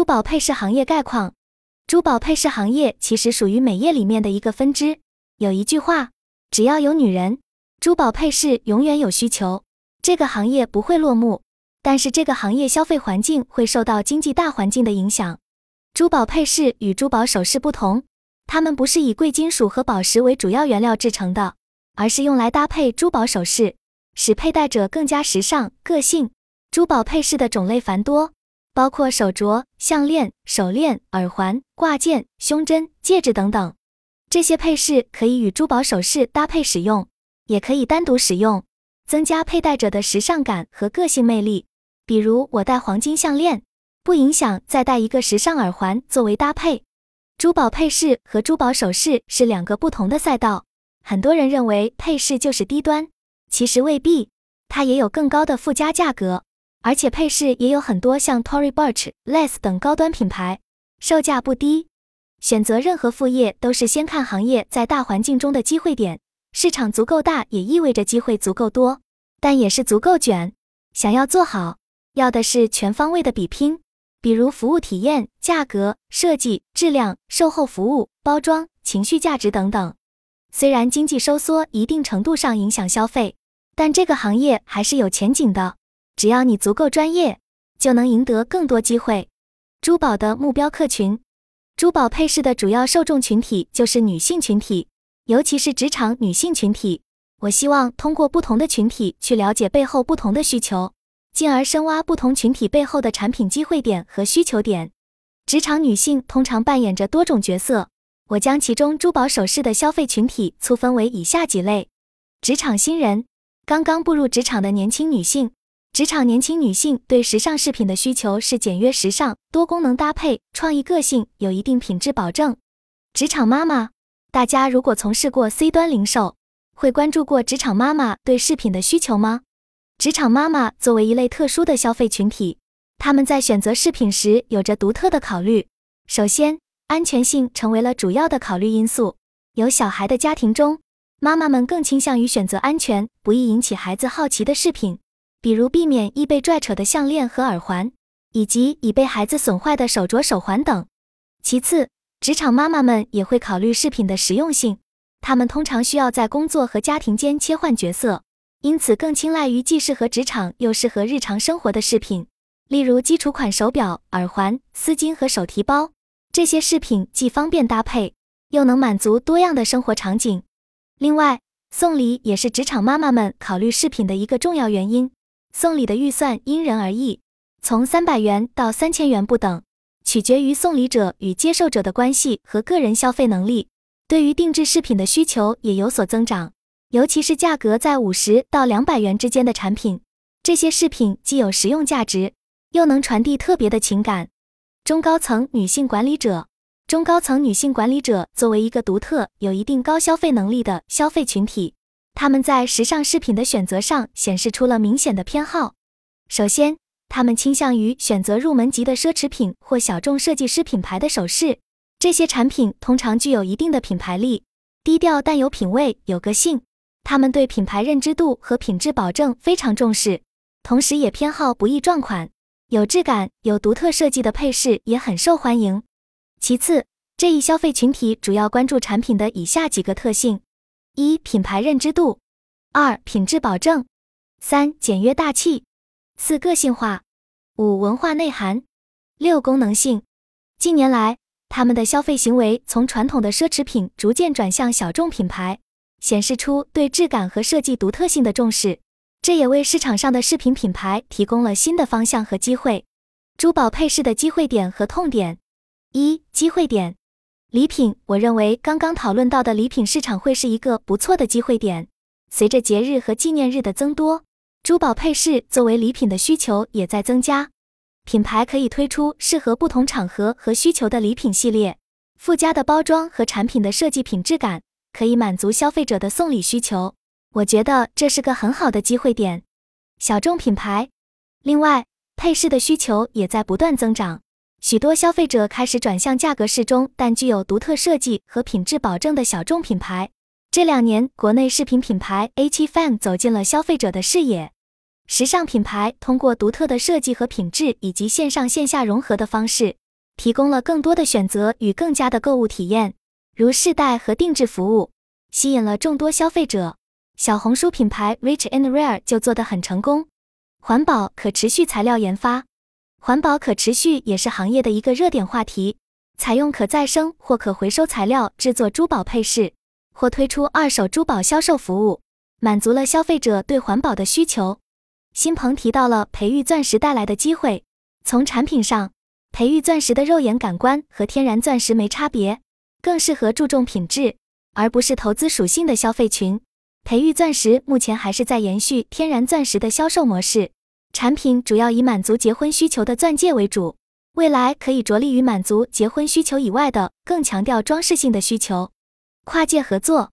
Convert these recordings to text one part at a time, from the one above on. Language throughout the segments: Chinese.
珠宝配饰行业概况：珠宝配饰行业其实属于美业里面的一个分支。有一句话，只要有女人，珠宝配饰永远有需求，这个行业不会落幕。但是这个行业消费环境会受到经济大环境的影响。珠宝配饰与珠宝首饰不同，它们不是以贵金属和宝石为主要原料制成的，而是用来搭配珠宝首饰，使佩戴者更加时尚、个性。珠宝配饰的种类繁多。包括手镯、项链、手链、耳环、挂件、胸针、戒指等等，这些配饰可以与珠宝首饰搭配使用，也可以单独使用，增加佩戴者的时尚感和个性魅力。比如我戴黄金项链，不影响再戴一个时尚耳环作为搭配。珠宝配饰和珠宝首饰是两个不同的赛道，很多人认为配饰就是低端，其实未必，它也有更高的附加价格。而且配饰也有很多像 Tory Burch、Less 等高端品牌，售价不低。选择任何副业都是先看行业在大环境中的机会点，市场足够大也意味着机会足够多，但也是足够卷。想要做好，要的是全方位的比拼，比如服务体验、价格、设计、质量、售后服务、包装、情绪价值等等。虽然经济收缩一定程度上影响消费，但这个行业还是有前景的。只要你足够专业，就能赢得更多机会。珠宝的目标客群，珠宝配饰的主要受众群体就是女性群体，尤其是职场女性群体。我希望通过不同的群体去了解背后不同的需求，进而深挖不同群体背后的产品机会点和需求点。职场女性通常扮演着多种角色，我将其中珠宝首饰的消费群体粗分为以下几类：职场新人，刚刚步入职场的年轻女性。职场年轻女性对时尚饰品的需求是简约时尚、多功能搭配、创意个性，有一定品质保证。职场妈妈，大家如果从事过 C 端零售，会关注过职场妈妈对饰品的需求吗？职场妈妈作为一类特殊的消费群体，她们在选择饰品时有着独特的考虑。首先，安全性成为了主要的考虑因素。有小孩的家庭中，妈妈们更倾向于选择安全、不易引起孩子好奇的饰品。比如避免易被拽扯的项链和耳环，以及已被孩子损坏的手镯、手环等。其次，职场妈妈们也会考虑饰品的实用性，她们通常需要在工作和家庭间切换角色，因此更青睐于既适合职场又适合日常生活的饰品。例如基础款手表、耳环、丝巾和手提包，这些饰品既方便搭配，又能满足多样的生活场景。另外，送礼也是职场妈妈们考虑饰品的一个重要原因。送礼的预算因人而异，从三百元到三千元不等，取决于送礼者与接受者的关系和个人消费能力。对于定制饰品的需求也有所增长，尤其是价格在五十到两百元之间的产品。这些饰品既有实用价值，又能传递特别的情感。中高层女性管理者，中高层女性管理者作为一个独特、有一定高消费能力的消费群体。他们在时尚饰品的选择上显示出了明显的偏好。首先，他们倾向于选择入门级的奢侈品或小众设计师品牌的首饰。这些产品通常具有一定的品牌力，低调但有品味、有个性。他们对品牌认知度和品质保证非常重视，同时也偏好不易撞款、有质感、有独特设计的配饰也很受欢迎。其次，这一消费群体主要关注产品的以下几个特性。一品牌认知度，二品质保证，三简约大气，四个性化，五文化内涵，六功能性。近年来，他们的消费行为从传统的奢侈品逐渐转向小众品牌，显示出对质感和设计独特性的重视。这也为市场上的饰品品牌提供了新的方向和机会。珠宝配饰的机会点和痛点：一机会点。礼品，我认为刚刚讨论到的礼品市场会是一个不错的机会点。随着节日和纪念日的增多，珠宝配饰作为礼品的需求也在增加。品牌可以推出适合不同场合和需求的礼品系列，附加的包装和产品的设计品质感可以满足消费者的送礼需求。我觉得这是个很好的机会点。小众品牌，另外配饰的需求也在不断增长。许多消费者开始转向价格适中但具有独特设计和品质保证的小众品牌。这两年，国内饰品品牌 H Fan 走进了消费者的视野。时尚品牌通过独特的设计和品质，以及线上线下融合的方式，提供了更多的选择与更佳的购物体验，如试戴和定制服务，吸引了众多消费者。小红书品牌 Rich and Rare 就做得很成功。环保可持续材料研发，环保可持续也是行业的一个热点话题。采用可再生或可回收材料制作珠宝配饰，或推出二手珠宝销售服务，满足了消费者对环保的需求。新鹏提到了培育钻石带来的机会。从产品上，培育钻石的肉眼感官和天然钻石没差别，更适合注重品质而不是投资属性的消费群。培育钻石目前还是在延续天然钻石的销售模式，产品主要以满足结婚需求的钻戒为主，未来可以着力于满足结婚需求以外的更强调装饰性的需求。跨界合作，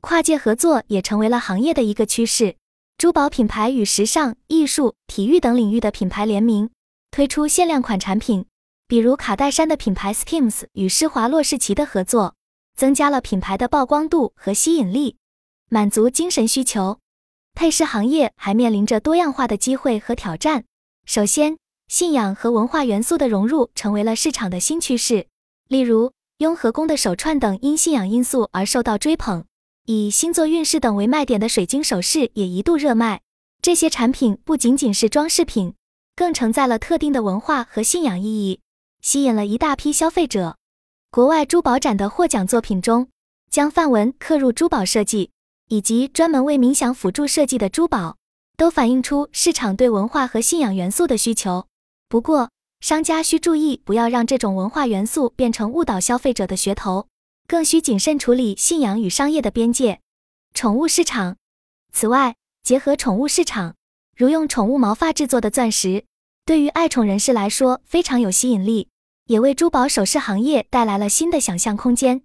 跨界合作也成为了行业的一个趋势。珠宝品牌与时尚、艺术、体育等领域的品牌联名，推出限量款产品，比如卡戴珊的品牌 Skims 与施华洛世奇的合作，增加了品牌的曝光度和吸引力。满足精神需求，配饰行业还面临着多样化的机会和挑战。首先，信仰和文化元素的融入成为了市场的新趋势。例如，雍和宫的手串等因信仰因素而受到追捧，以星座运势等为卖点的水晶首饰也一度热卖。这些产品不仅仅是装饰品，更承载了特定的文化和信仰意义，吸引了一大批消费者。国外珠宝展的获奖作品中，将梵文刻入珠宝设计。以及专门为冥想辅助设计的珠宝，都反映出市场对文化和信仰元素的需求。不过，商家需注意不要让这种文化元素变成误导消费者的噱头，更需谨慎处理信仰与商业的边界。宠物市场，此外，结合宠物市场，如用宠物毛发制作的钻石，对于爱宠人士来说非常有吸引力，也为珠宝首饰行业带来了新的想象空间。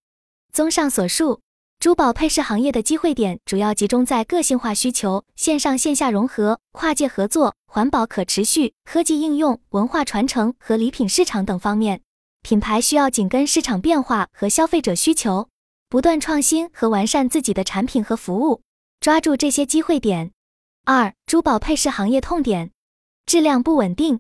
综上所述。珠宝配饰行业的机会点主要集中在个性化需求、线上线下融合、跨界合作、环保可持续、科技应用、文化传承和礼品市场等方面。品牌需要紧跟市场变化和消费者需求，不断创新和完善自己的产品和服务，抓住这些机会点。二、珠宝配饰行业痛点：质量不稳定。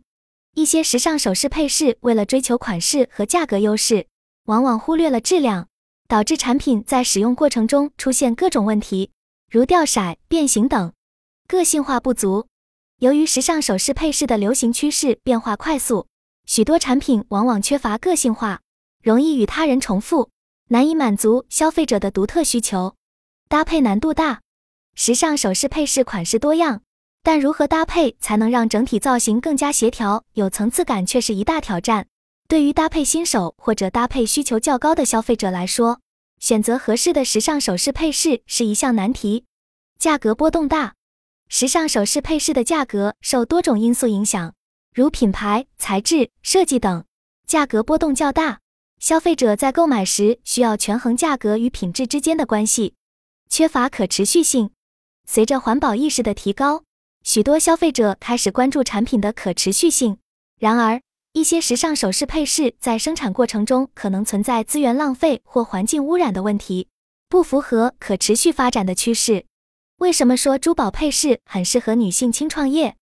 一些时尚首饰配饰为了追求款式和价格优势，往往忽略了质量。导致产品在使用过程中出现各种问题，如掉色、变形等，个性化不足。由于时尚首饰配饰的流行趋势变化快速，许多产品往往缺乏个性化，容易与他人重复，难以满足消费者的独特需求。搭配难度大，时尚首饰配饰款式多样，但如何搭配才能让整体造型更加协调、有层次感，却是一大挑战。对于搭配新手或者搭配需求较高的消费者来说，选择合适的时尚首饰配饰是一项难题。价格波动大，时尚首饰配饰的价格受多种因素影响，如品牌、材质、设计等，价格波动较大。消费者在购买时需要权衡价格与品质之间的关系，缺乏可持续性。随着环保意识的提高，许多消费者开始关注产品的可持续性。然而，一些时尚首饰配饰在生产过程中可能存在资源浪费或环境污染的问题，不符合可持续发展的趋势。为什么说珠宝配饰很适合女性轻创业？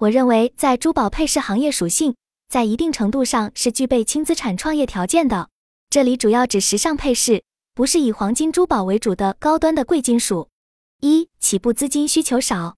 我认为，在珠宝配饰行业属性在一定程度上是具备轻资产创业条件的。这里主要指时尚配饰，不是以黄金珠宝为主的高端的贵金属。一、起步资金需求少，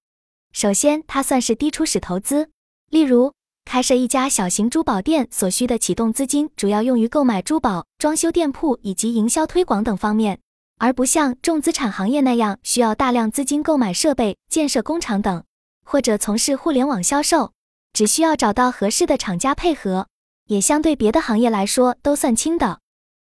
首先它算是低初始投资，例如。开设一家小型珠宝店所需的启动资金，主要用于购买珠宝、装修店铺以及营销推广等方面，而不像重资产行业那样需要大量资金购买设备、建设工厂等，或者从事互联网销售，只需要找到合适的厂家配合，也相对别的行业来说都算轻的。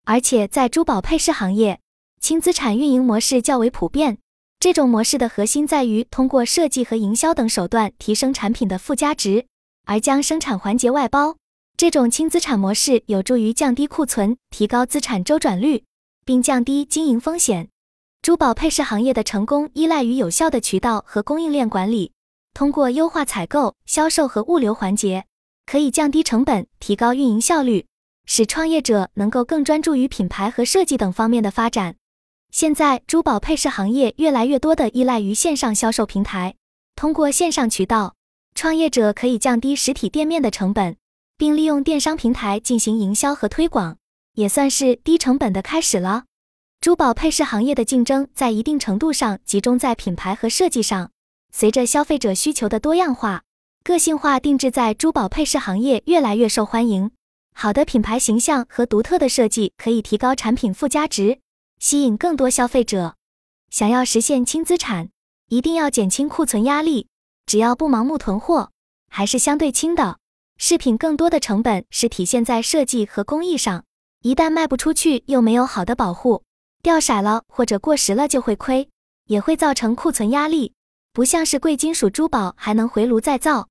而且在珠宝配饰行业，轻资产运营模式较为普遍，这种模式的核心在于通过设计和营销等手段提升产品的附加值。而将生产环节外包，这种轻资产模式有助于降低库存，提高资产周转率，并降低经营风险。珠宝配饰行业的成功依赖于有效的渠道和供应链管理。通过优化采购、销售和物流环节，可以降低成本，提高运营效率，使创业者能够更专注于品牌和设计等方面的发展。现在，珠宝配饰行业越来越多的依赖于线上销售平台，通过线上渠道。创业者可以降低实体店面的成本，并利用电商平台进行营销和推广，也算是低成本的开始了。珠宝配饰行业的竞争在一定程度上集中在品牌和设计上。随着消费者需求的多样化，个性化定制在珠宝配饰行业越来越受欢迎。好的品牌形象和独特的设计可以提高产品附加值，吸引更多消费者。想要实现轻资产，一定要减轻库存压力。只要不盲目囤货，还是相对轻的。饰品更多的成本是体现在设计和工艺上，一旦卖不出去，又没有好的保护。掉色了或者过时了就会亏，也会造成库存压力。不像是贵金属珠宝还能回炉再造。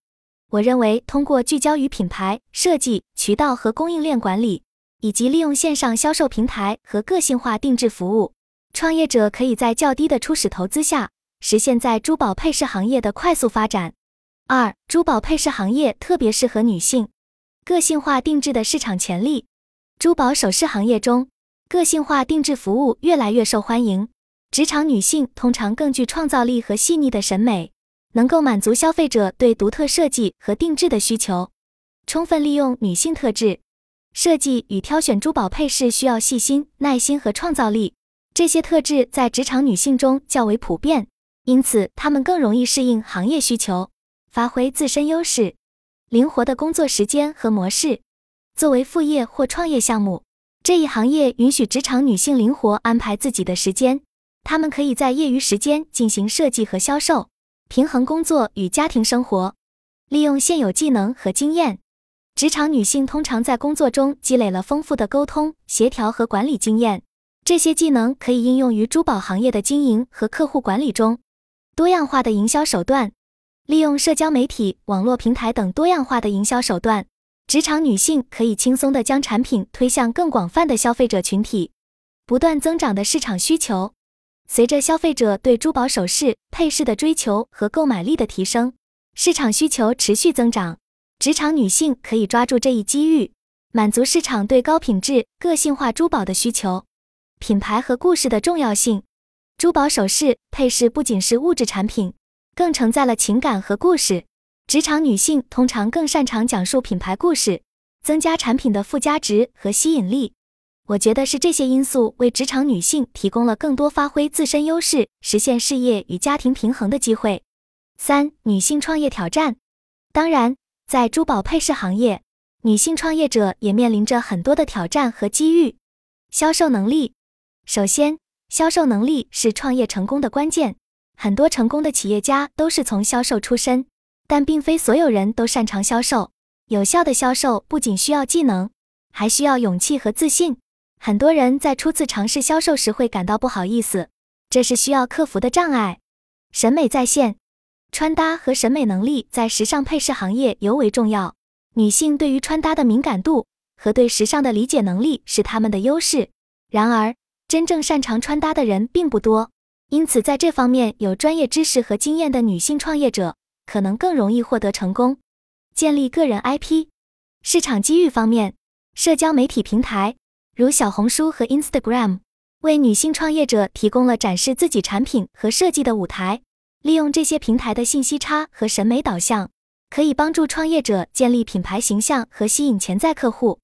我认为，通过聚焦于品牌设计、渠道和供应链管理，以及利用线上销售平台和个性化定制服务，创业者可以在较低的初始投资下，实现在珠宝配饰行业的快速发展。二、珠宝配饰行业特别适合女性，个性化定制的市场潜力。珠宝首饰行业中。个性化定制服务越来越受欢迎，职场女性通常更具创造力和细腻的审美，能够满足消费者对独特设计和定制的需求。充分利用女性特质，设计与挑选珠宝配饰需要细心、耐心和创造力，这些特质在职场女性中较为普遍，因此她们更容易适应行业需求，发挥自身优势。灵活的工作时间和模式，作为副业或创业项目。这一行业允许职场女性灵活安排自己的时间，她们可以在业余时间进行设计和销售，平衡工作与家庭生活，利用现有技能和经验。职场女性通常在工作中积累了丰富的沟通、协调和管理经验，这些技能可以应用于珠宝行业的经营和客户管理中。多样化的营销手段，利用社交媒体、网络平台等多样化的营销手段。职场女性可以轻松地将产品推向更广泛的消费者群体。不断增长的市场需求，随着消费者对珠宝首饰配饰的追求和购买力的提升，市场需求持续增长。职场女性可以抓住这一机遇，满足市场对高品质、个性化珠宝的需求。品牌和故事的重要性，珠宝首饰配饰不仅是物质产品，更承载了情感和故事。职场女性通常更擅长讲述品牌故事，增加产品的附加值和吸引力。我觉得是这些因素为职场女性提供了更多发挥自身优势、实现事业与家庭平衡的机会。三、女性创业挑战。当然，在珠宝配饰行业，女性创业者也面临着很多的挑战和机遇。销售能力，首先，销售能力是创业成功的关键。很多成功的企业家都是从销售出身。但并非所有人都擅长销售。有效的销售不仅需要技能，还需要勇气和自信。很多人在初次尝试销售时会感到不好意思，这是需要克服的障碍。审美在线，穿搭和审美能力在时尚配饰行业尤为重要。女性对于穿搭的敏感度和对时尚的理解能力是她们的优势。然而，真正擅长穿搭的人并不多，因此在这方面有专业知识和经验的女性创业者。可能更容易获得成功。建立个人 IP，市场机遇方面，社交媒体平台如小红书和 Instagram 为女性创业者提供了展示自己产品和设计的舞台。利用这些平台的信息差和审美导向，可以帮助创业者建立品牌形象和吸引潜在客户。